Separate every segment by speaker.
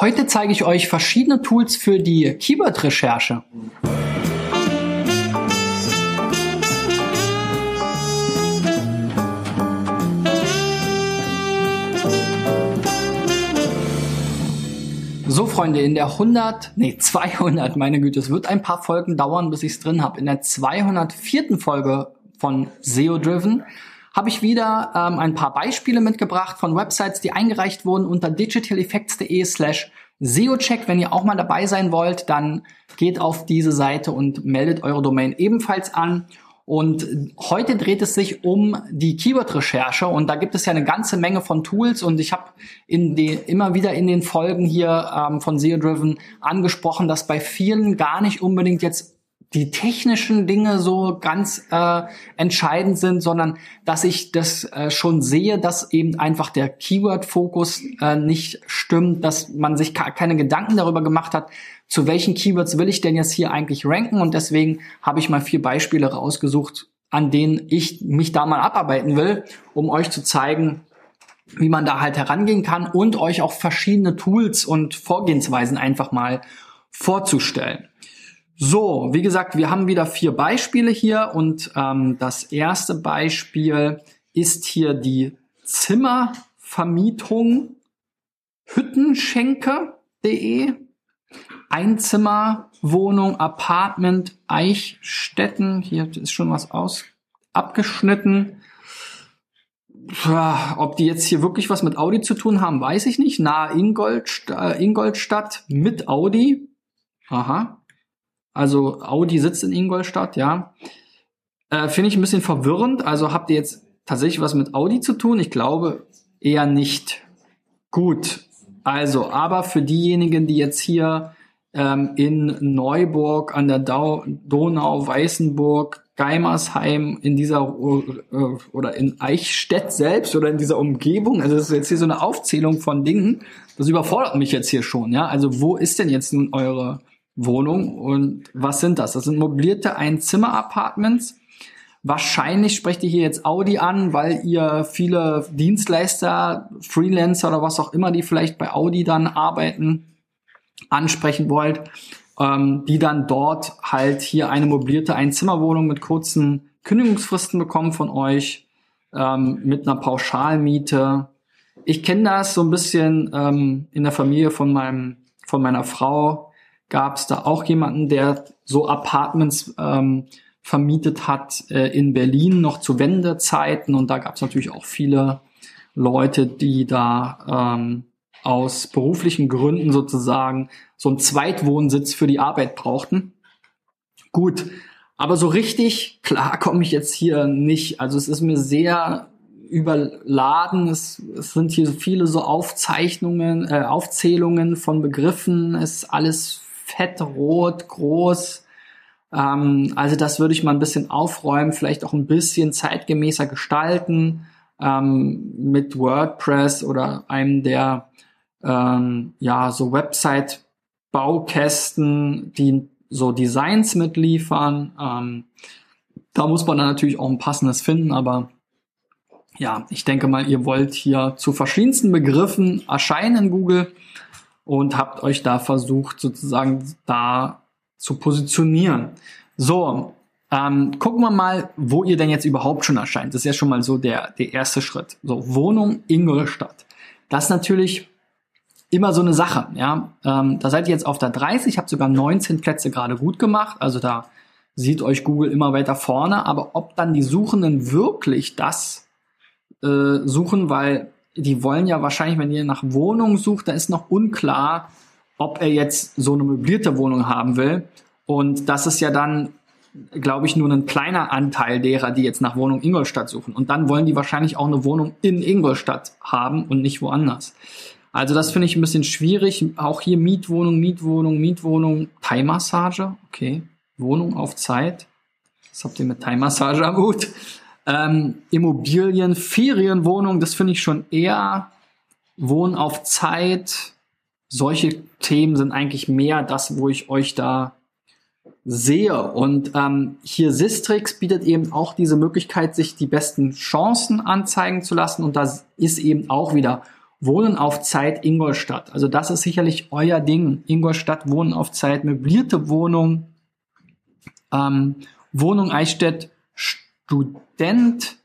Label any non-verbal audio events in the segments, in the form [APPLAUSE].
Speaker 1: Heute zeige ich euch verschiedene Tools für die Keyword-Recherche. So, Freunde, in der 100, nee, 200, meine Güte, es wird ein paar Folgen dauern, bis ich es drin habe. In der 204. Folge von SEO Driven habe ich wieder ähm, ein paar Beispiele mitgebracht von Websites, die eingereicht wurden unter digitaleffects.de slash SEO-Check. Wenn ihr auch mal dabei sein wollt, dann geht auf diese Seite und meldet eure Domain ebenfalls an. Und heute dreht es sich um die Keyword-Recherche und da gibt es ja eine ganze Menge von Tools und ich habe in die, immer wieder in den Folgen hier ähm, von SEO Driven angesprochen, dass bei vielen gar nicht unbedingt jetzt die technischen Dinge so ganz äh, entscheidend sind, sondern dass ich das äh, schon sehe, dass eben einfach der Keyword-Fokus äh, nicht stimmt, dass man sich keine Gedanken darüber gemacht hat, zu welchen Keywords will ich denn jetzt hier eigentlich ranken und deswegen habe ich mal vier Beispiele rausgesucht, an denen ich mich da mal abarbeiten will, um euch zu zeigen, wie man da halt herangehen kann und euch auch verschiedene Tools und Vorgehensweisen einfach mal vorzustellen. So, wie gesagt, wir haben wieder vier Beispiele hier und ähm, das erste Beispiel ist hier die Zimmervermietung hüttenschenke.de Einzimmerwohnung, Apartment, Eichstätten. Hier ist schon was aus abgeschnitten. Ob die jetzt hier wirklich was mit Audi zu tun haben, weiß ich nicht. Nahe Ingold, äh, Ingolstadt mit Audi. Aha. Also Audi sitzt in Ingolstadt, ja. Äh, Finde ich ein bisschen verwirrend. Also habt ihr jetzt tatsächlich was mit Audi zu tun? Ich glaube eher nicht. Gut. Also, aber für diejenigen, die jetzt hier ähm, in Neuburg an der Dau Donau, Weißenburg, Geimersheim, in dieser äh, oder in Eichstätt selbst oder in dieser Umgebung, also das ist jetzt hier so eine Aufzählung von Dingen, das überfordert mich jetzt hier schon, ja. Also wo ist denn jetzt nun eure Wohnung. Und was sind das? Das sind mobilierte Einzimmer-Apartments. Wahrscheinlich sprecht ihr hier jetzt Audi an, weil ihr viele Dienstleister, Freelancer oder was auch immer, die vielleicht bei Audi dann arbeiten, ansprechen wollt, ähm, die dann dort halt hier eine mobilierte Einzimmerwohnung mit kurzen Kündigungsfristen bekommen von euch, ähm, mit einer Pauschalmiete. Ich kenne das so ein bisschen ähm, in der Familie von meinem, von meiner Frau gab es da auch jemanden, der so Apartments ähm, vermietet hat äh, in Berlin noch zu Wendezeiten und da gab es natürlich auch viele Leute, die da ähm, aus beruflichen Gründen sozusagen so einen Zweitwohnsitz für die Arbeit brauchten. Gut, aber so richtig klar komme ich jetzt hier nicht. Also es ist mir sehr überladen. Es, es sind hier viele so Aufzeichnungen, äh, Aufzählungen von Begriffen. Es ist alles fett, rot, groß. Ähm, also das würde ich mal ein bisschen aufräumen, vielleicht auch ein bisschen zeitgemäßer gestalten ähm, mit WordPress oder einem der ähm, ja so Website-Baukästen, die so Designs mitliefern. Ähm, da muss man dann natürlich auch ein passendes finden, aber ja, ich denke mal, ihr wollt hier zu verschiedensten Begriffen erscheinen in Google und habt euch da versucht, sozusagen da zu positionieren. So, ähm, gucken wir mal, wo ihr denn jetzt überhaupt schon erscheint. Das ist ja schon mal so der, der erste Schritt. So, Wohnung Ingolstadt. Das ist natürlich immer so eine Sache. Ja, ähm, da seid ihr jetzt auf der 30, habt sogar 19 Plätze gerade gut gemacht. Also da sieht euch Google immer weiter vorne. Aber ob dann die Suchenden wirklich das äh, suchen, weil die wollen ja wahrscheinlich, wenn ihr nach Wohnung sucht, da ist noch unklar, ob er jetzt so eine möblierte Wohnung haben will. Und das ist ja dann, glaube ich, nur ein kleiner Anteil derer, die jetzt nach Wohnung Ingolstadt suchen. Und dann wollen die wahrscheinlich auch eine Wohnung in Ingolstadt haben und nicht woanders. Also das finde ich ein bisschen schwierig. Auch hier Mietwohnung, Mietwohnung, Mietwohnung, Thai-Massage. Okay, Wohnung auf Zeit. Was habt ihr mit Thai-Massage am Hut? Ähm, Immobilien, Ferienwohnung, das finde ich schon eher Wohnen auf Zeit. Solche Themen sind eigentlich mehr das, wo ich euch da sehe. Und ähm, hier Sistrix bietet eben auch diese Möglichkeit, sich die besten Chancen anzeigen zu lassen. Und da ist eben auch wieder Wohnen auf Zeit Ingolstadt. Also das ist sicherlich euer Ding. Ingolstadt, Wohnen auf Zeit, möblierte Wohnung, ähm, Wohnung Eichstätt, Student,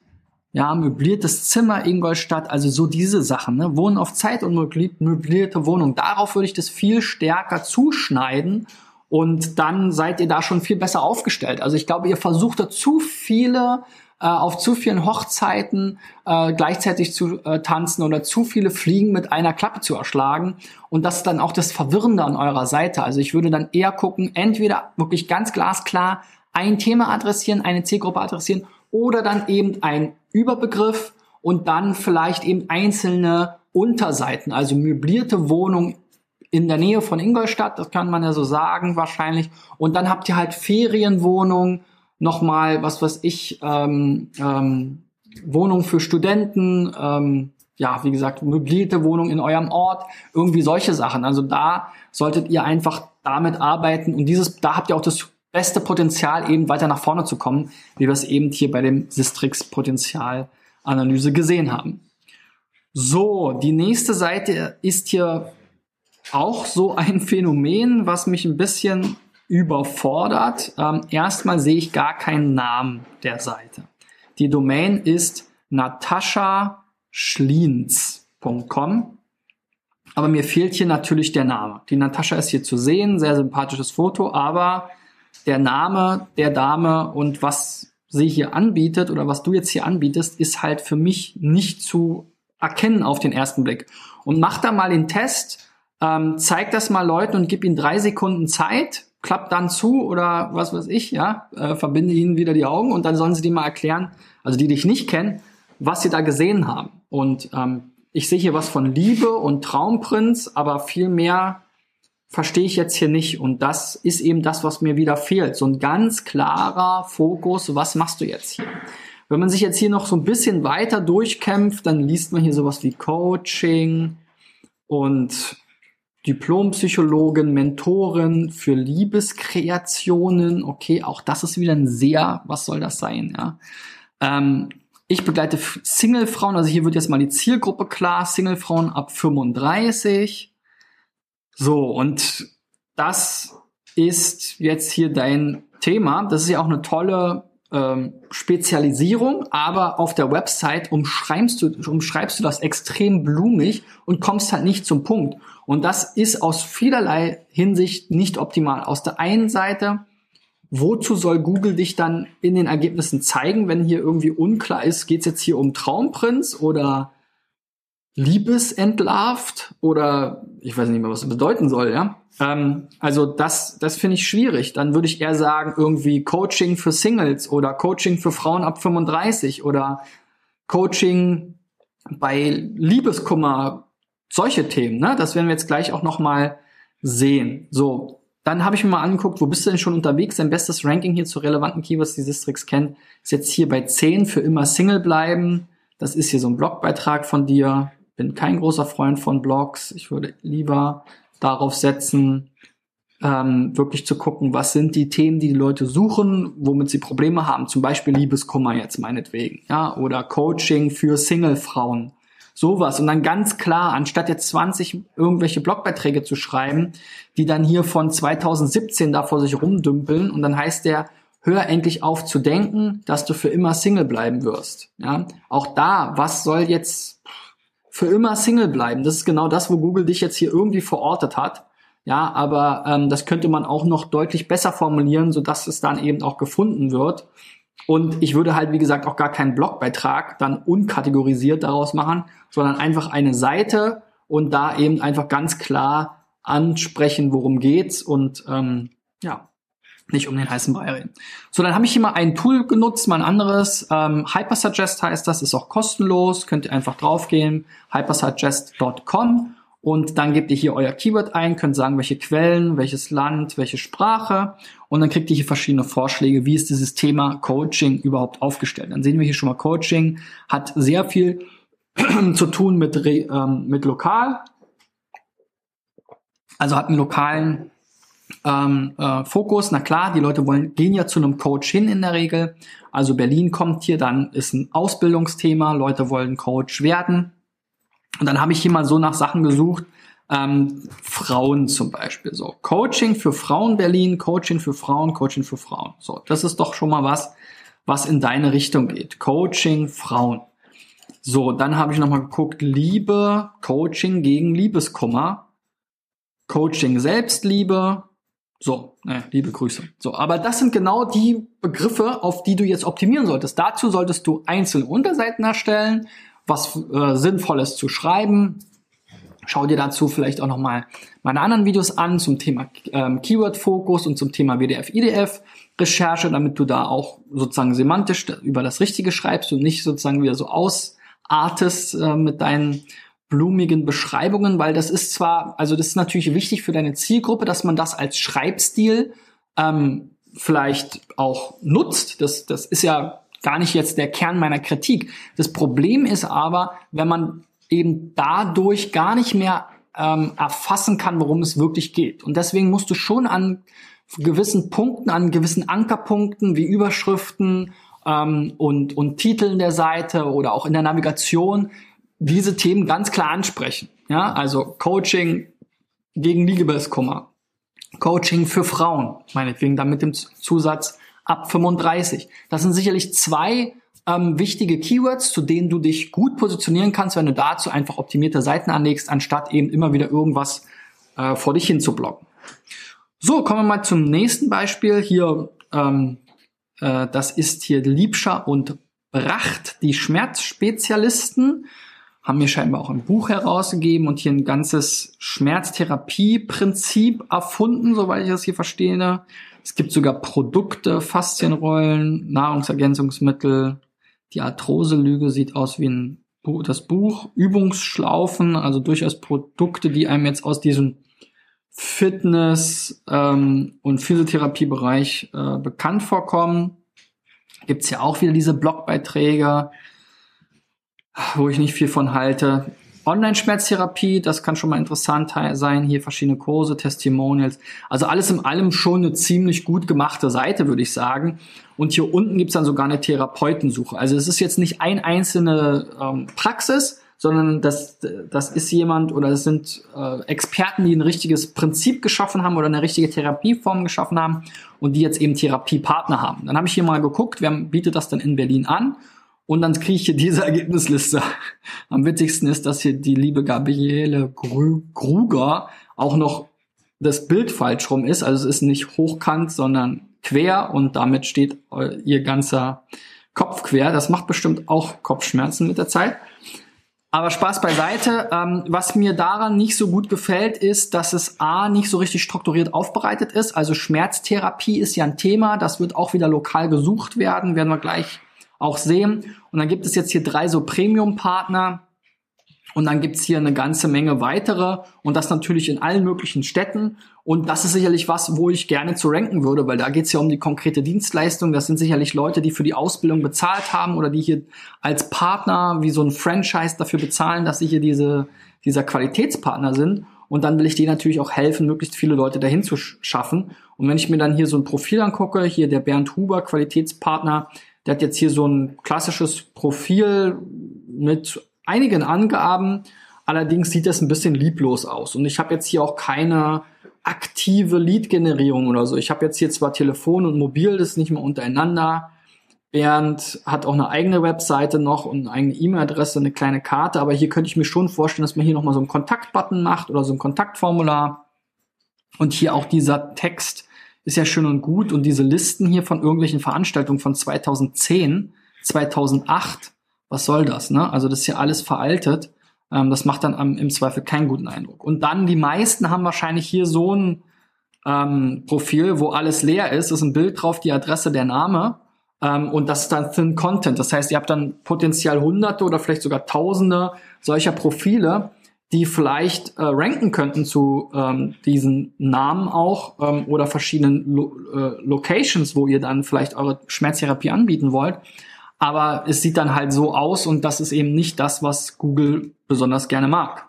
Speaker 1: ja, möbliertes Zimmer Ingolstadt, also so diese Sachen, ne? Wohnen auf Zeit und möblierte Wohnung. Darauf würde ich das viel stärker zuschneiden und dann seid ihr da schon viel besser aufgestellt. Also ich glaube, ihr versucht da zu viele äh, auf zu vielen Hochzeiten äh, gleichzeitig zu äh, tanzen oder zu viele Fliegen mit einer Klappe zu erschlagen. Und das ist dann auch das Verwirrende an eurer Seite. Also ich würde dann eher gucken, entweder wirklich ganz glasklar ein Thema adressieren, eine Zielgruppe adressieren oder dann eben ein Überbegriff und dann vielleicht eben einzelne Unterseiten, also möblierte Wohnung in der Nähe von Ingolstadt, das kann man ja so sagen wahrscheinlich. Und dann habt ihr halt Ferienwohnungen, nochmal, was weiß ich, ähm, ähm, Wohnung für Studenten, ähm, ja, wie gesagt, möblierte Wohnung in eurem Ort, irgendwie solche Sachen. Also da solltet ihr einfach damit arbeiten und dieses, da habt ihr auch das beste Potenzial, eben weiter nach vorne zu kommen, wie wir es eben hier bei dem Sistrix Potenzialanalyse gesehen haben. So, die nächste Seite ist hier auch so ein Phänomen, was mich ein bisschen überfordert. Ähm, erstmal sehe ich gar keinen Namen der Seite. Die Domain ist nataschaschlienz.com. Aber mir fehlt hier natürlich der Name. Die Natascha ist hier zu sehen, sehr sympathisches Foto, aber der Name der Dame und was sie hier anbietet oder was du jetzt hier anbietest, ist halt für mich nicht zu erkennen auf den ersten Blick. Und mach da mal den Test, ähm, zeig das mal Leuten und gib ihnen drei Sekunden Zeit, klapp dann zu oder was weiß ich, ja, äh, verbinde ihnen wieder die Augen und dann sollen sie dir mal erklären, also die dich nicht kennen, was sie da gesehen haben. Und ähm, ich sehe hier was von Liebe und Traumprinz, aber viel mehr verstehe ich jetzt hier nicht. Und das ist eben das, was mir wieder fehlt. So ein ganz klarer Fokus, was machst du jetzt hier? Wenn man sich jetzt hier noch so ein bisschen weiter durchkämpft, dann liest man hier sowas wie Coaching und Diplompsychologin, Mentorin für Liebeskreationen. Okay, auch das ist wieder ein sehr, was soll das sein? Ja? Ähm, ich begleite Singlefrauen, also hier wird jetzt mal die Zielgruppe klar, Singlefrauen ab 35 so, und das ist jetzt hier dein Thema. Das ist ja auch eine tolle ähm, Spezialisierung, aber auf der Website umschreibst du, umschreibst du das extrem blumig und kommst halt nicht zum Punkt. Und das ist aus vielerlei Hinsicht nicht optimal. Aus der einen Seite, wozu soll Google dich dann in den Ergebnissen zeigen, wenn hier irgendwie unklar ist, geht es jetzt hier um Traumprinz oder liebesentlarvt oder ich weiß nicht mehr, was das bedeuten soll, ja. Ähm, also das, das finde ich schwierig. Dann würde ich eher sagen, irgendwie Coaching für Singles oder Coaching für Frauen ab 35 oder Coaching bei Liebeskummer, solche Themen, ne? Das werden wir jetzt gleich auch nochmal sehen. So, dann habe ich mir mal angeguckt, wo bist du denn schon unterwegs? Dein bestes Ranking hier zu relevanten Keywords, die Sistrix kennt, ist jetzt hier bei 10 für immer Single bleiben. Das ist hier so ein Blogbeitrag von dir bin kein großer Freund von Blogs. Ich würde lieber darauf setzen, ähm, wirklich zu gucken, was sind die Themen, die die Leute suchen, womit sie Probleme haben. Zum Beispiel Liebeskummer jetzt meinetwegen, ja, oder Coaching für Single-Frauen. Sowas. Und dann ganz klar, anstatt jetzt 20 irgendwelche Blogbeiträge zu schreiben, die dann hier von 2017 da vor sich rumdümpeln und dann heißt der, hör endlich auf zu denken, dass du für immer Single bleiben wirst. Ja, auch da, was soll jetzt für immer Single bleiben. Das ist genau das, wo Google dich jetzt hier irgendwie verortet hat. Ja, aber ähm, das könnte man auch noch deutlich besser formulieren, so dass es dann eben auch gefunden wird. Und ich würde halt, wie gesagt, auch gar keinen Blogbeitrag dann unkategorisiert daraus machen, sondern einfach eine Seite und da eben einfach ganz klar ansprechen, worum geht's und ähm, ja, nicht um den heißen Brei reden. So, dann habe ich hier mal ein Tool genutzt, mal ein anderes. Ähm, Hypersuggest heißt das, ist auch kostenlos, könnt ihr einfach draufgehen, hypersuggest.com und dann gebt ihr hier euer Keyword ein, könnt sagen, welche Quellen, welches Land, welche Sprache und dann kriegt ihr hier verschiedene Vorschläge, wie ist dieses Thema Coaching überhaupt aufgestellt. Dann sehen wir hier schon mal Coaching hat sehr viel [CLEARS THROAT] zu tun mit, ähm, mit lokal, also hat einen lokalen ähm, äh, Fokus. Na klar, die Leute wollen, gehen ja zu einem Coach hin in der Regel. Also Berlin kommt hier, dann ist ein Ausbildungsthema, Leute wollen Coach werden. Und dann habe ich hier mal so nach Sachen gesucht, ähm, Frauen zum Beispiel. So, Coaching für Frauen Berlin, Coaching für Frauen, Coaching für Frauen. So, das ist doch schon mal was, was in deine Richtung geht. Coaching Frauen. So, dann habe ich nochmal geguckt, Liebe, Coaching gegen Liebeskummer, Coaching Selbstliebe. So, ne, liebe Grüße. So, aber das sind genau die Begriffe, auf die du jetzt optimieren solltest. Dazu solltest du einzelne Unterseiten erstellen, was äh, Sinnvolles zu schreiben, Schau dir dazu vielleicht auch nochmal meine anderen Videos an zum Thema ähm, Keyword-Fokus und zum Thema WDF-IDF-Recherche, damit du da auch sozusagen semantisch über das Richtige schreibst und nicht sozusagen wieder so ausartest äh, mit deinen blumigen Beschreibungen, weil das ist zwar, also das ist natürlich wichtig für deine Zielgruppe, dass man das als Schreibstil ähm, vielleicht auch nutzt. Das, das ist ja gar nicht jetzt der Kern meiner Kritik. Das Problem ist aber, wenn man eben dadurch gar nicht mehr ähm, erfassen kann, worum es wirklich geht. Und deswegen musst du schon an gewissen Punkten, an gewissen Ankerpunkten wie Überschriften ähm, und, und Titeln der Seite oder auch in der Navigation diese Themen ganz klar ansprechen. Ja, also Coaching gegen Liebeskummer, Coaching für Frauen, meinetwegen dann mit dem Zusatz ab 35. Das sind sicherlich zwei ähm, wichtige Keywords, zu denen du dich gut positionieren kannst, wenn du dazu einfach optimierte Seiten anlegst, anstatt eben immer wieder irgendwas äh, vor dich hin zu blocken. So, kommen wir mal zum nächsten Beispiel. Hier, ähm, äh, das ist hier Liebscher und Bracht, die Schmerzspezialisten haben mir scheinbar auch ein Buch herausgegeben und hier ein ganzes Schmerztherapieprinzip erfunden, soweit ich das hier verstehe. Es gibt sogar Produkte, Faszienrollen, Nahrungsergänzungsmittel, die Arthrose-Lüge sieht aus wie ein Buch, das Buch. Übungsschlaufen, also durchaus Produkte, die einem jetzt aus diesem Fitness- ähm, und Physiotherapiebereich äh, bekannt vorkommen. Gibt's ja auch wieder diese Blogbeiträge, wo ich nicht viel von halte. Online-Schmerztherapie, das kann schon mal interessant sein. Hier verschiedene Kurse, Testimonials. Also alles in allem schon eine ziemlich gut gemachte Seite, würde ich sagen. Und hier unten gibt's dann sogar eine Therapeutensuche. Also es ist jetzt nicht ein einzelne ähm, Praxis, sondern das, das ist jemand oder es sind äh, Experten, die ein richtiges Prinzip geschaffen haben oder eine richtige Therapieform geschaffen haben und die jetzt eben Therapiepartner haben. Dann habe ich hier mal geguckt, wer bietet das denn in Berlin an und dann kriege ich hier diese Ergebnisliste. Am witzigsten ist, dass hier die liebe Gabriele Gruger auch noch das Bild falsch rum ist. Also es ist nicht hochkant, sondern quer und damit steht ihr ganzer Kopf quer. Das macht bestimmt auch Kopfschmerzen mit der Zeit. Aber Spaß beiseite. Ähm, was mir daran nicht so gut gefällt, ist, dass es A nicht so richtig strukturiert aufbereitet ist. Also Schmerztherapie ist ja ein Thema. Das wird auch wieder lokal gesucht werden. Werden wir gleich auch sehen. Und dann gibt es jetzt hier drei so Premium-Partner. Und dann gibt's hier eine ganze Menge weitere und das natürlich in allen möglichen Städten. Und das ist sicherlich was, wo ich gerne zu ranken würde, weil da geht's ja um die konkrete Dienstleistung. Das sind sicherlich Leute, die für die Ausbildung bezahlt haben oder die hier als Partner wie so ein Franchise dafür bezahlen, dass sie hier diese, dieser Qualitätspartner sind. Und dann will ich denen natürlich auch helfen, möglichst viele Leute dahin zu schaffen. Und wenn ich mir dann hier so ein Profil angucke, hier der Bernd Huber, Qualitätspartner, der hat jetzt hier so ein klassisches Profil mit einigen Angaben. Allerdings sieht das ein bisschen lieblos aus. Und ich habe jetzt hier auch keine aktive Lead-Generierung oder so. Ich habe jetzt hier zwar Telefon und Mobil, das ist nicht mehr untereinander. Bernd hat auch eine eigene Webseite noch und eine eigene E-Mail-Adresse, eine kleine Karte, aber hier könnte ich mir schon vorstellen, dass man hier nochmal so einen Kontaktbutton macht oder so ein Kontaktformular. Und hier auch dieser Text ist ja schön und gut. Und diese Listen hier von irgendwelchen Veranstaltungen von 2010, 2008, was soll das? Ne? Also das ist ja alles veraltet. Ähm, das macht dann am, im Zweifel keinen guten Eindruck. Und dann die meisten haben wahrscheinlich hier so ein ähm, Profil, wo alles leer ist. Ist ein Bild drauf, die Adresse, der Name. Ähm, und das ist dann Thin Content. Das heißt, ihr habt dann potenziell Hunderte oder vielleicht sogar Tausende solcher Profile die vielleicht äh, ranken könnten zu ähm, diesen Namen auch ähm, oder verschiedenen Lo äh, Locations, wo ihr dann vielleicht eure Schmerztherapie anbieten wollt. Aber es sieht dann halt so aus und das ist eben nicht das, was Google besonders gerne mag.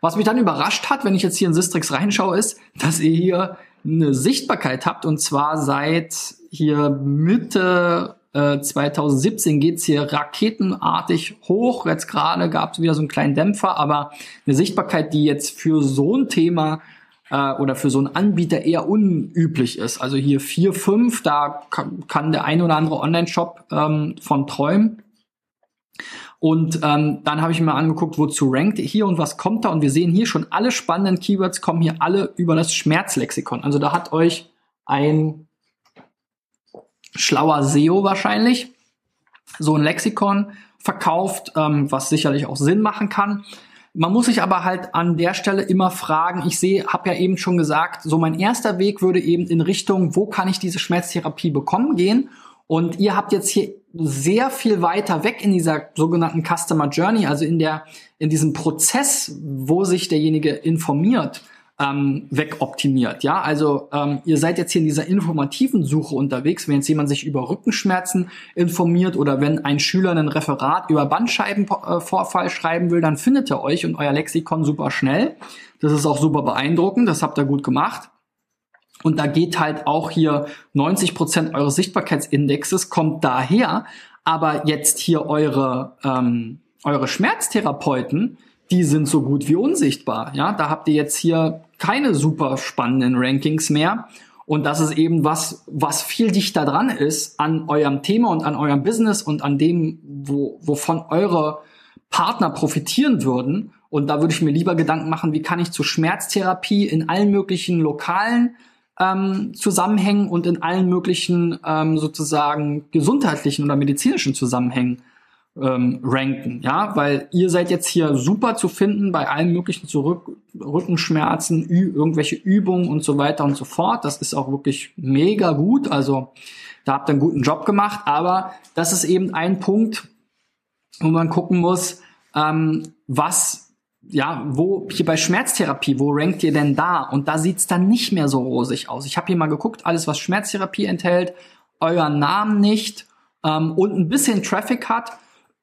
Speaker 1: Was mich dann überrascht hat, wenn ich jetzt hier in Sistrix reinschaue, ist, dass ihr hier eine Sichtbarkeit habt und zwar seit hier Mitte äh, 2017 geht's hier raketenartig hoch. Jetzt gerade gab es wieder so einen kleinen Dämpfer, aber eine Sichtbarkeit, die jetzt für so ein Thema äh, oder für so einen Anbieter eher unüblich ist. Also hier 4, 5, da kann, kann der ein oder andere Online-Shop ähm, von träumen. Und ähm, dann habe ich mir angeguckt, wozu rankt hier und was kommt da. Und wir sehen hier schon alle spannenden Keywords kommen hier alle über das Schmerzlexikon. Also da hat euch ein schlauer SEO wahrscheinlich so ein Lexikon verkauft, ähm, was sicherlich auch Sinn machen kann. Man muss sich aber halt an der Stelle immer fragen, ich sehe, habe ja eben schon gesagt, so mein erster Weg würde eben in Richtung, wo kann ich diese Schmerztherapie bekommen gehen? Und ihr habt jetzt hier sehr viel weiter weg in dieser sogenannten Customer Journey, also in der, in diesem Prozess, wo sich derjenige informiert, ähm, wegoptimiert. Ja, also ähm, ihr seid jetzt hier in dieser informativen Suche unterwegs. Wenn jetzt jemand sich über Rückenschmerzen informiert oder wenn ein Schüler ein Referat über Bandscheibenvorfall schreiben will, dann findet er euch und euer Lexikon super schnell. Das ist auch super beeindruckend. Das habt ihr gut gemacht. Und da geht halt auch hier 90 Prozent eures Sichtbarkeitsindexes kommt daher. Aber jetzt hier eure, ähm, eure Schmerztherapeuten, die sind so gut wie unsichtbar. Ja, da habt ihr jetzt hier keine super spannenden Rankings mehr. Und das ist eben was, was viel dichter dran ist an eurem Thema und an eurem Business und an dem, wo, wovon eure Partner profitieren würden. Und da würde ich mir lieber Gedanken machen, wie kann ich zur Schmerztherapie in allen möglichen lokalen ähm, Zusammenhängen und in allen möglichen ähm, sozusagen gesundheitlichen oder medizinischen Zusammenhängen ähm, ranken, ja, weil ihr seid jetzt hier super zu finden bei allen möglichen Zurück Rückenschmerzen, Ü irgendwelche Übungen und so weiter und so fort. Das ist auch wirklich mega gut. Also da habt ihr einen guten Job gemacht, aber das ist eben ein Punkt, wo man gucken muss, ähm, was ja, wo hier bei Schmerztherapie, wo rankt ihr denn da? Und da sieht's dann nicht mehr so rosig aus. Ich habe hier mal geguckt, alles was Schmerztherapie enthält, euren Namen nicht ähm, und ein bisschen Traffic hat,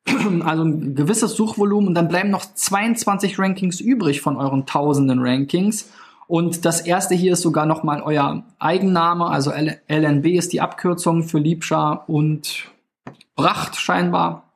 Speaker 1: [CLEARS THROAT] also ein gewisses Suchvolumen und dann bleiben noch 22 Rankings übrig von euren tausenden Rankings. Und das erste hier ist sogar nochmal euer Eigenname, also LNB ist die Abkürzung für Liebscher und Bracht scheinbar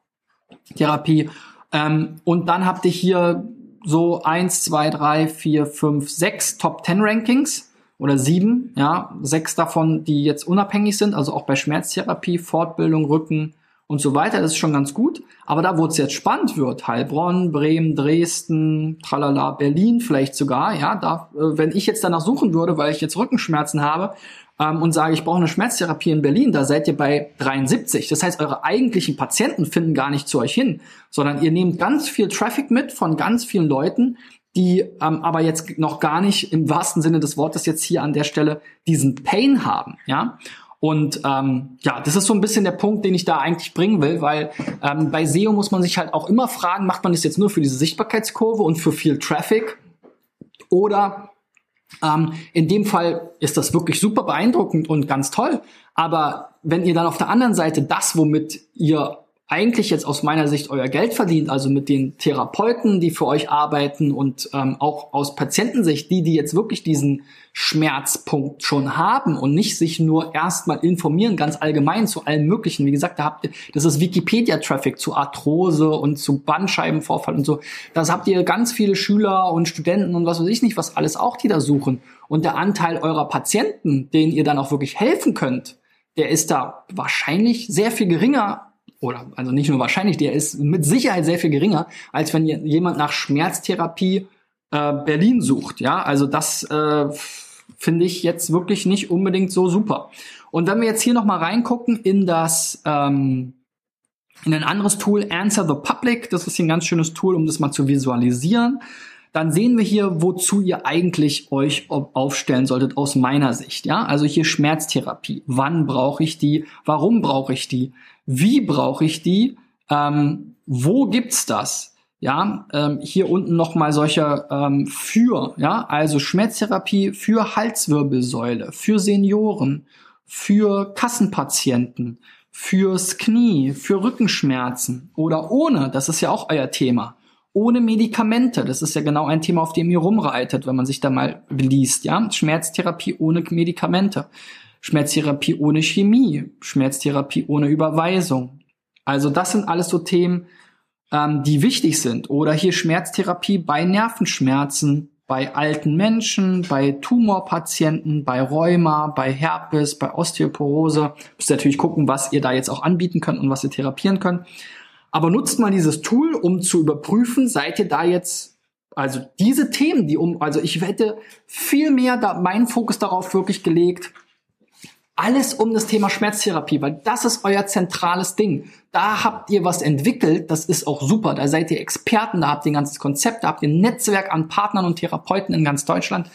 Speaker 1: Therapie. Ähm, und dann habt ihr hier so eins, zwei, drei, vier, fünf, sechs Top 10 Rankings oder sieben, ja, sechs davon, die jetzt unabhängig sind, also auch bei Schmerztherapie, Fortbildung, Rücken, und so weiter. Das ist schon ganz gut. Aber da, wo es jetzt spannend wird, Heilbronn, Bremen, Dresden, tralala, Berlin vielleicht sogar, ja, da, äh, wenn ich jetzt danach suchen würde, weil ich jetzt Rückenschmerzen habe ähm, und sage, ich brauche eine Schmerztherapie in Berlin, da seid ihr bei 73. Das heißt, eure eigentlichen Patienten finden gar nicht zu euch hin, sondern ihr nehmt ganz viel Traffic mit von ganz vielen Leuten, die ähm, aber jetzt noch gar nicht im wahrsten Sinne des Wortes jetzt hier an der Stelle diesen Pain haben, ja. Und ähm, ja, das ist so ein bisschen der Punkt, den ich da eigentlich bringen will, weil ähm, bei SEO muss man sich halt auch immer fragen, macht man das jetzt nur für diese Sichtbarkeitskurve und für viel Traffic? Oder ähm, in dem Fall ist das wirklich super beeindruckend und ganz toll. Aber wenn ihr dann auf der anderen Seite das, womit ihr eigentlich jetzt aus meiner Sicht euer Geld verdient, also mit den Therapeuten, die für euch arbeiten und ähm, auch aus Patientensicht, die, die jetzt wirklich diesen Schmerzpunkt schon haben und nicht sich nur erstmal informieren, ganz allgemein zu allen möglichen. Wie gesagt, da habt ihr, das ist Wikipedia-Traffic zu Arthrose und zu Bandscheibenvorfall und so. Das habt ihr ganz viele Schüler und Studenten und was weiß ich nicht, was alles auch, die da suchen. Und der Anteil eurer Patienten, denen ihr dann auch wirklich helfen könnt, der ist da wahrscheinlich sehr viel geringer oder also nicht nur wahrscheinlich, der ist mit Sicherheit sehr viel geringer, als wenn jemand nach Schmerztherapie äh, Berlin sucht. Ja, also das äh, finde ich jetzt wirklich nicht unbedingt so super. Und wenn wir jetzt hier noch mal reingucken in das ähm, in ein anderes Tool, Answer the Public, das ist hier ein ganz schönes Tool, um das mal zu visualisieren. Dann sehen wir hier, wozu ihr eigentlich euch aufstellen solltet aus meiner Sicht. Ja, also hier Schmerztherapie. Wann brauche ich die? Warum brauche ich die? Wie brauche ich die? Ähm, wo gibt's das? Ja, ähm, hier unten nochmal solche ähm, für, ja, also Schmerztherapie für Halswirbelsäule, für Senioren, für Kassenpatienten, fürs Knie, für Rückenschmerzen oder ohne, das ist ja auch euer Thema, ohne Medikamente, das ist ja genau ein Thema, auf dem ihr rumreitet, wenn man sich da mal liest, ja, Schmerztherapie ohne Medikamente. Schmerztherapie ohne Chemie, Schmerztherapie ohne Überweisung. Also das sind alles so Themen, ähm, die wichtig sind. Oder hier Schmerztherapie bei Nervenschmerzen, bei alten Menschen, bei Tumorpatienten, bei Rheuma, bei Herpes, bei Osteoporose. Müsst ihr natürlich gucken, was ihr da jetzt auch anbieten könnt und was ihr therapieren könnt. Aber nutzt mal dieses Tool, um zu überprüfen, seid ihr da jetzt, also diese Themen, die um, also ich wette viel mehr da meinen Fokus darauf wirklich gelegt, alles um das Thema Schmerztherapie, weil das ist euer zentrales Ding. Da habt ihr was entwickelt, das ist auch super. Da seid ihr Experten, da habt ihr ein ganzes Konzept, da habt ihr ein Netzwerk an Partnern und Therapeuten in ganz Deutschland.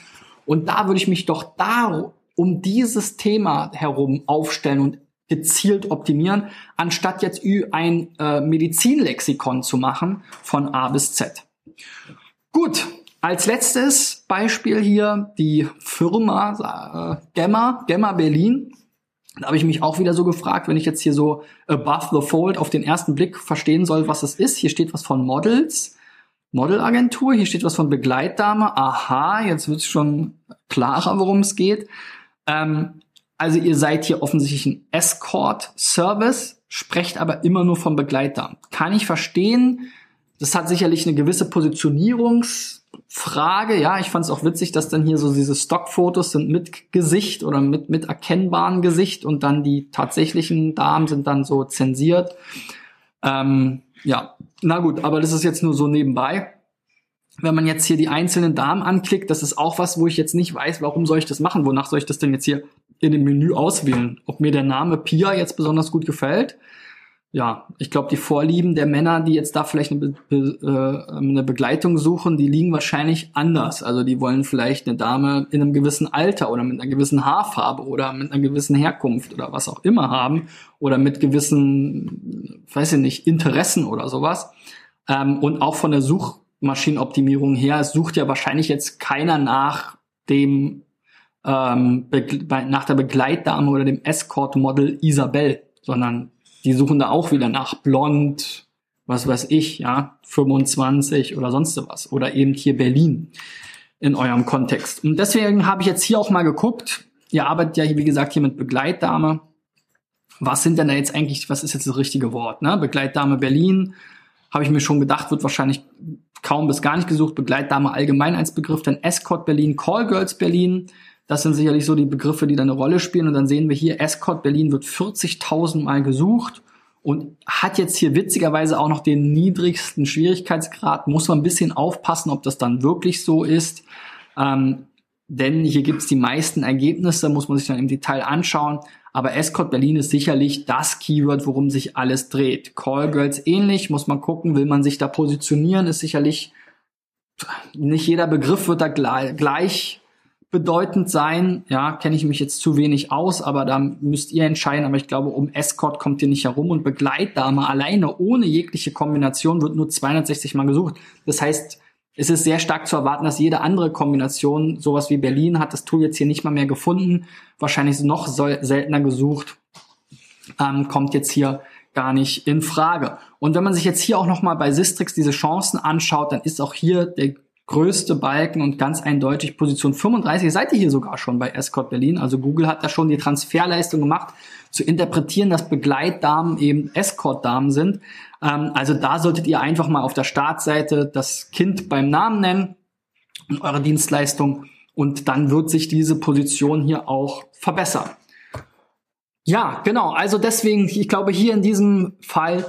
Speaker 1: Und da würde ich mich doch da um dieses Thema herum aufstellen und gezielt optimieren, anstatt jetzt ein äh, Medizinlexikon zu machen von A bis Z. Gut, als letztes Beispiel hier die Firma äh, Gemma, Gemma Berlin. Da habe ich mich auch wieder so gefragt, wenn ich jetzt hier so above the fold auf den ersten Blick verstehen soll, was es ist. Hier steht was von Models, Modelagentur, hier steht was von Begleitdame. Aha, jetzt wird es schon klarer, worum es geht. Ähm, also ihr seid hier offensichtlich ein Escort-Service, sprecht aber immer nur von Begleitdamen. Kann ich verstehen. Das hat sicherlich eine gewisse Positionierungs- Frage, ja, ich fand es auch witzig, dass dann hier so diese Stockfotos sind mit Gesicht oder mit, mit erkennbarem Gesicht und dann die tatsächlichen Damen sind dann so zensiert. Ähm, ja, na gut, aber das ist jetzt nur so nebenbei. Wenn man jetzt hier die einzelnen Damen anklickt, das ist auch was, wo ich jetzt nicht weiß, warum soll ich das machen? Wonach soll ich das denn jetzt hier in dem Menü auswählen? Ob mir der Name Pia jetzt besonders gut gefällt? Ja, ich glaube, die Vorlieben der Männer, die jetzt da vielleicht eine, Be äh, eine, Begleitung suchen, die liegen wahrscheinlich anders. Also die wollen vielleicht eine Dame in einem gewissen Alter oder mit einer gewissen Haarfarbe oder mit einer gewissen Herkunft oder was auch immer haben oder mit gewissen, weiß ich nicht, Interessen oder sowas. Ähm, und auch von der Suchmaschinenoptimierung her, es sucht ja wahrscheinlich jetzt keiner nach dem ähm, nach der Begleitdame oder dem Escort-Model Isabel, sondern die suchen da auch wieder nach blond, was weiß ich, ja, 25 oder sonst was. Oder eben hier Berlin in eurem Kontext. Und deswegen habe ich jetzt hier auch mal geguckt. Ihr arbeitet ja, wie gesagt, hier mit Begleitdame. Was sind denn da jetzt eigentlich, was ist jetzt das richtige Wort? Ne? Begleitdame Berlin, habe ich mir schon gedacht, wird wahrscheinlich kaum bis gar nicht gesucht. Begleitdame allgemein als Begriff, dann Escort Berlin, Callgirls Berlin, das sind sicherlich so die Begriffe, die da eine Rolle spielen. Und dann sehen wir hier, Escort Berlin wird 40.000 Mal gesucht und hat jetzt hier witzigerweise auch noch den niedrigsten Schwierigkeitsgrad. Muss man ein bisschen aufpassen, ob das dann wirklich so ist. Ähm, denn hier gibt es die meisten Ergebnisse, muss man sich dann im Detail anschauen. Aber Escort Berlin ist sicherlich das Keyword, worum sich alles dreht. Callgirls ähnlich, muss man gucken, will man sich da positionieren, ist sicherlich nicht jeder Begriff wird da gleich bedeutend sein. Ja, kenne ich mich jetzt zu wenig aus, aber da müsst ihr entscheiden. Aber ich glaube, um Escort kommt ihr nicht herum und Begleitdame alleine ohne jegliche Kombination wird nur 260 Mal gesucht. Das heißt, es ist sehr stark zu erwarten, dass jede andere Kombination, sowas wie Berlin, hat das Tool jetzt hier nicht mal mehr gefunden. Wahrscheinlich noch seltener gesucht. Ähm, kommt jetzt hier gar nicht in Frage. Und wenn man sich jetzt hier auch nochmal bei Sistrix diese Chancen anschaut, dann ist auch hier der größte Balken und ganz eindeutig Position 35 seid ihr hier sogar schon bei Escort Berlin. Also Google hat da schon die Transferleistung gemacht, zu interpretieren, dass Begleitdamen eben Escort-Damen sind. Ähm, also da solltet ihr einfach mal auf der Startseite das Kind beim Namen nennen und eure Dienstleistung und dann wird sich diese Position hier auch verbessern. Ja, genau. Also deswegen, ich glaube, hier in diesem Fall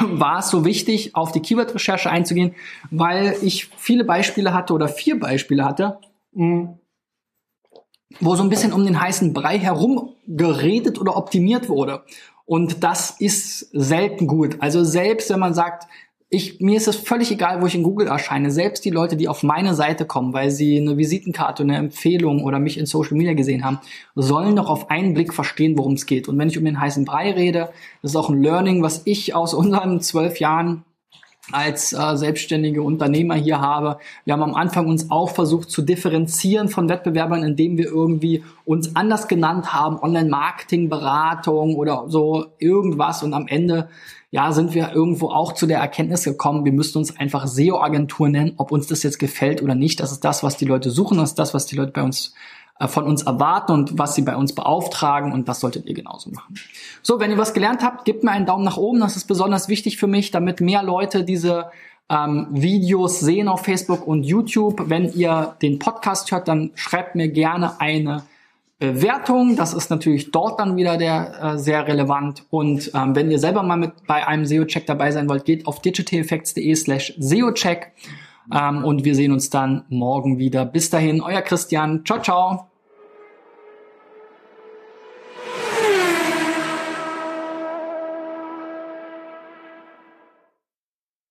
Speaker 1: [CLEARS THROAT] war es so wichtig, auf die Keyword-Recherche einzugehen, weil ich viele Beispiele hatte oder vier Beispiele hatte, hm, wo so ein bisschen um den heißen Brei herum geredet oder optimiert wurde. Und das ist selten gut. Also selbst wenn man sagt, ich, mir ist es völlig egal, wo ich in Google erscheine. Selbst die Leute, die auf meine Seite kommen, weil sie eine Visitenkarte, eine Empfehlung oder mich in Social Media gesehen haben, sollen doch auf einen Blick verstehen, worum es geht. Und wenn ich um den heißen Brei rede, das ist auch ein Learning, was ich aus unseren zwölf Jahren als äh, selbstständige Unternehmer hier habe. Wir haben am Anfang uns auch versucht zu differenzieren von Wettbewerbern, indem wir irgendwie uns anders genannt haben, Online-Marketing-Beratung oder so irgendwas und am Ende ja, sind wir irgendwo auch zu der Erkenntnis gekommen, wir müssten uns einfach SEO-Agentur nennen, ob uns das jetzt gefällt oder nicht. Das ist das, was die Leute suchen, das ist das, was die Leute bei uns von uns erwarten und was sie bei uns beauftragen und das solltet ihr genauso machen. So, wenn ihr was gelernt habt, gebt mir einen Daumen nach oben. Das ist besonders wichtig für mich, damit mehr Leute diese ähm, Videos sehen auf Facebook und YouTube. Wenn ihr den Podcast hört, dann schreibt mir gerne eine Bewertung. Das ist natürlich dort dann wieder der äh, sehr relevant. Und ähm, wenn ihr selber mal mit bei einem SEO-Check dabei sein wollt, geht auf digitaleffects.de slash SEO-Check. Ähm, und wir sehen uns dann morgen wieder. Bis dahin, euer Christian. Ciao, ciao.